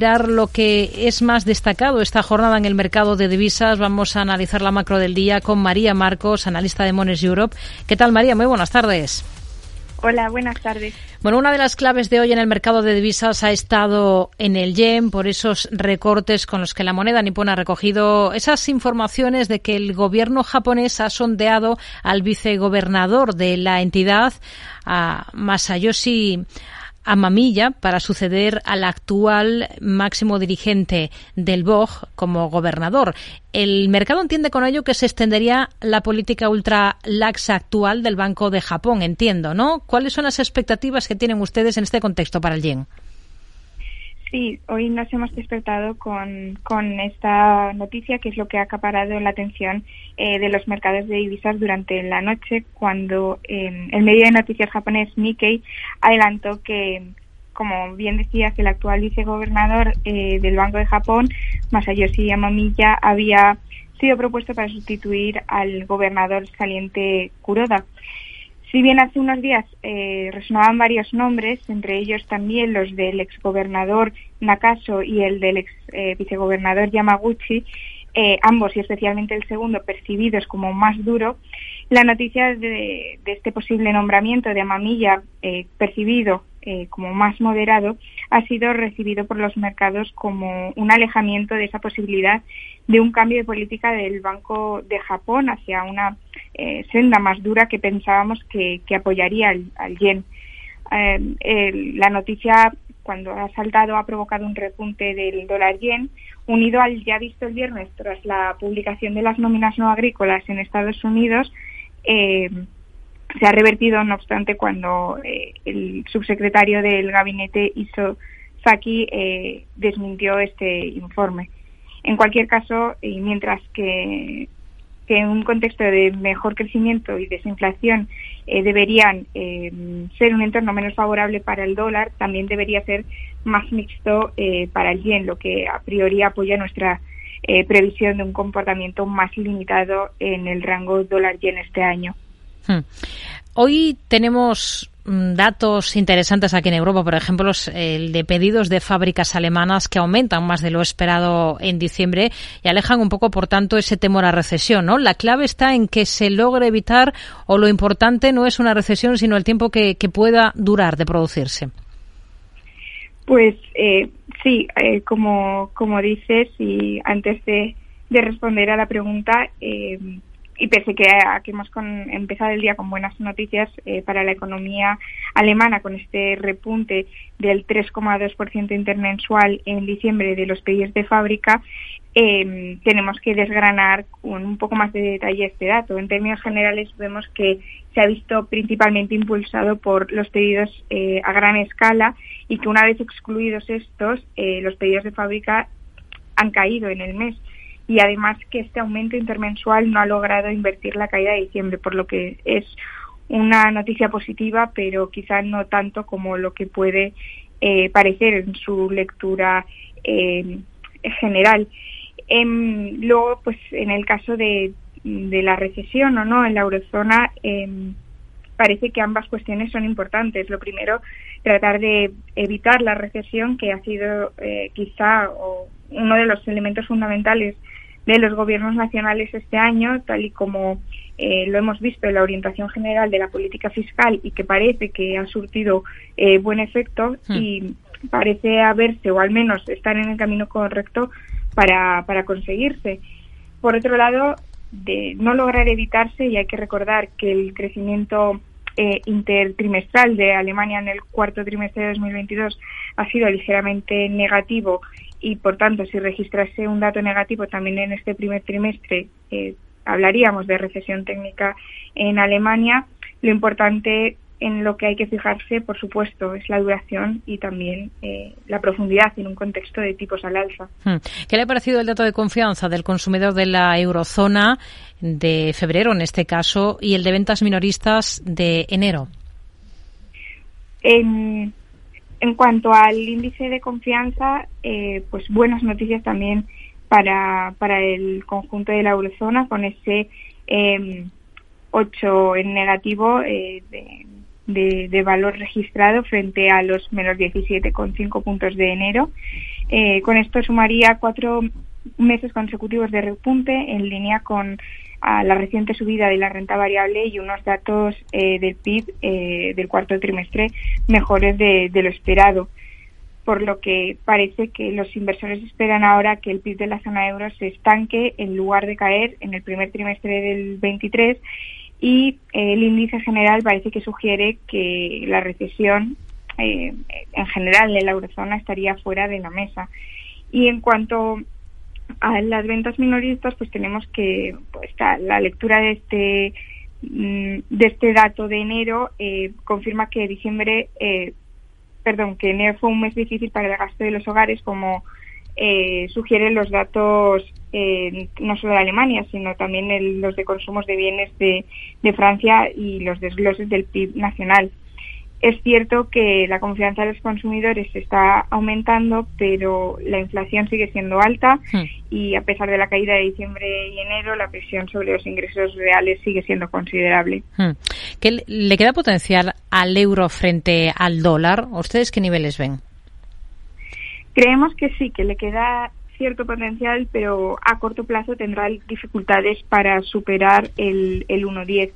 lo que es más destacado esta jornada en el mercado de divisas. Vamos a analizar la macro del día con María Marcos, analista de Mones Europe. ¿Qué tal, María? Muy buenas tardes. Hola, buenas tardes. Bueno, una de las claves de hoy en el mercado de divisas ha estado en el yen por esos recortes con los que la moneda nipona ha recogido esas informaciones de que el gobierno japonés ha sondeado al vicegobernador de la entidad, a Masayoshi a Mamilla para suceder al actual máximo dirigente del BOG como gobernador. El mercado entiende con ello que se extendería la política ultra laxa actual del Banco de Japón, entiendo, ¿no? ¿Cuáles son las expectativas que tienen ustedes en este contexto para el yen? Sí, hoy nos hemos despertado con, con esta noticia que es lo que ha acaparado la atención eh, de los mercados de divisas durante la noche cuando eh, el medio de noticias japonés Nikkei adelantó que, como bien decía, que el actual vicegobernador eh, del Banco de Japón, Masayoshi Yamamiya, había sido propuesto para sustituir al gobernador saliente Kuroda. Si bien hace unos días eh, resonaban varios nombres, entre ellos también los del exgobernador Nakaso y el del ex eh, vicegobernador Yamaguchi, eh, ambos y especialmente el segundo percibidos como más duro, la noticia de, este posible nombramiento de Amamilla eh, percibido eh, como más moderado ha sido recibido por los mercados como un alejamiento de esa posibilidad de un cambio de política del Banco de Japón hacia una eh, senda más dura que pensábamos que, apoyaría al, yen. Eh, la noticia cuando ha saltado ha provocado un repunte del dólar yen, unido al ya visto el viernes tras la publicación de las nóminas no agrícolas en Estados Unidos, se ha revertido, no obstante, cuando eh, el subsecretario del gabinete Iso Saki eh, desmintió este informe. En cualquier caso, y mientras que, en un contexto de mejor crecimiento y desinflación eh, deberían ser un entorno menos favorable para el dólar, también debería ser más mixto para el yen, lo que a priori apoya nuestra previsión de un comportamiento más limitado en el rango dólar-yen este año. Hmm. Hoy tenemos mm, datos interesantes aquí en Europa, por ejemplo, el de pedidos de fábricas alemanas que aumentan más de lo esperado en diciembre y alejan un poco, por tanto, ese temor a recesión, ¿no? La clave está en que se logre evitar o lo importante no es una recesión, sino el tiempo que, pueda durar de producirse. Pues eh, sí, eh, como, como dices, y antes de, de responder a la pregunta, eh, y pese que, a que hemos empezado el día con buenas noticias eh, para la economía alemana, con este repunte del 3,2% intermensual en diciembre de los pedidos de fábrica, em, tenemos que desgranar con un poco más de detalle este dato. En términos generales, vemos que se ha visto principalmente impulsado por los pedidos eh, a gran escala y que una vez excluidos estos, eh, los pedidos de fábrica han caído en el mes y además que este aumento intermensual no ha logrado invertir la caída de diciembre, por lo que es una noticia positiva, pero quizás no tanto como lo que puede eh, parecer en su lectura eh, general. Em, luego, pues en el caso de, de, la recesión o no en la eurozona, em, parece que ambas cuestiones son importantes. Lo primero, tratar de evitar la recesión, que ha sido eh, quizá uno de los elementos fundamentales de los gobiernos nacionales este año, tal y como eh, lo hemos visto en la orientación general de la política fiscal y que parece que ha surtido eh, buen efecto hmm. y parece haberse o al menos estar en el camino correcto para, para conseguirse. Por otro lado, de no lograr evitarse, y hay que recordar que el crecimiento eh, intertrimestral de Alemania en el cuarto trimestre de 2022 ha sido ligeramente negativo y por tanto si registrase un dato negativo también en este primer trimestre eh, hablaríamos de recesión técnica en Alemania. Lo importante en lo que hay que fijarse, por supuesto, es la duración y también eh, la profundidad en un contexto de tipos al alza. Hmm. ¿Qué le ha parecido el dato de confianza del consumidor de la eurozona de febrero, en este caso, y el de ventas minoristas de enero? En, en cuanto al índice de confianza, eh, pues buenas noticias también para, para el conjunto de la eurozona con ese eh, 8 en negativo eh, de, de, valor registrado frente a los menos 17,5 puntos de enero. Eh, con esto sumaría cuatro meses consecutivos de repunte en línea con la reciente subida de la renta variable y unos datos eh, del PIB eh, del cuarto trimestre mejores de, lo esperado por lo que parece que los inversores esperan ahora que el PIB de la zona euro se estanque en lugar de caer en el primer trimestre del 23 y el índice general parece que sugiere que la recesión eh, en general en la eurozona estaría fuera de la mesa. Y en cuanto a las ventas minoristas, pues tenemos que pues, la lectura de este mm, de este dato de enero eh, confirma que diciembre, eh, perdón, que enero fue un mes difícil para el gasto de los hogares, como eh, sugieren los datos no solo de Alemania, sino también los de consumos de bienes de, de Francia y los desgloses del PIB nacional. Es cierto que la confianza de los consumidores está aumentando, pero la inflación sigue siendo alta hmm. Y a pesar de la caída de diciembre y enero, la presión sobre los ingresos reales sigue siendo considerable. Hmm. ¿Qué le queda potencial al euro frente al dólar? ¿Ustedes qué niveles ven? Creemos que sí, que le queda cierto potencial, pero a corto plazo tendrá dificultades para superar el, el 1.10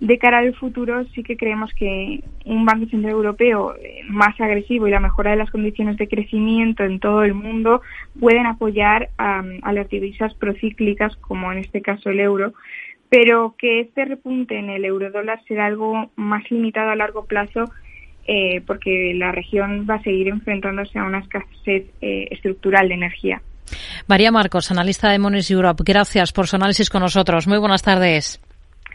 de cara al futuro sí que creemos que un Banco Central Europeo eh, más agresivo y la mejora de las condiciones de crecimiento en todo el mundo pueden apoyar a, las divisas procíclicas, como en este caso el euro, pero que este repunte en el eurodólar será algo más limitado a largo plazo eh, porque la región va a seguir enfrentándose a una escasez eh, estructural de energía. María Marcos, analista de Mones Europe, gracias por su análisis con nosotros. Muy buenas tardes.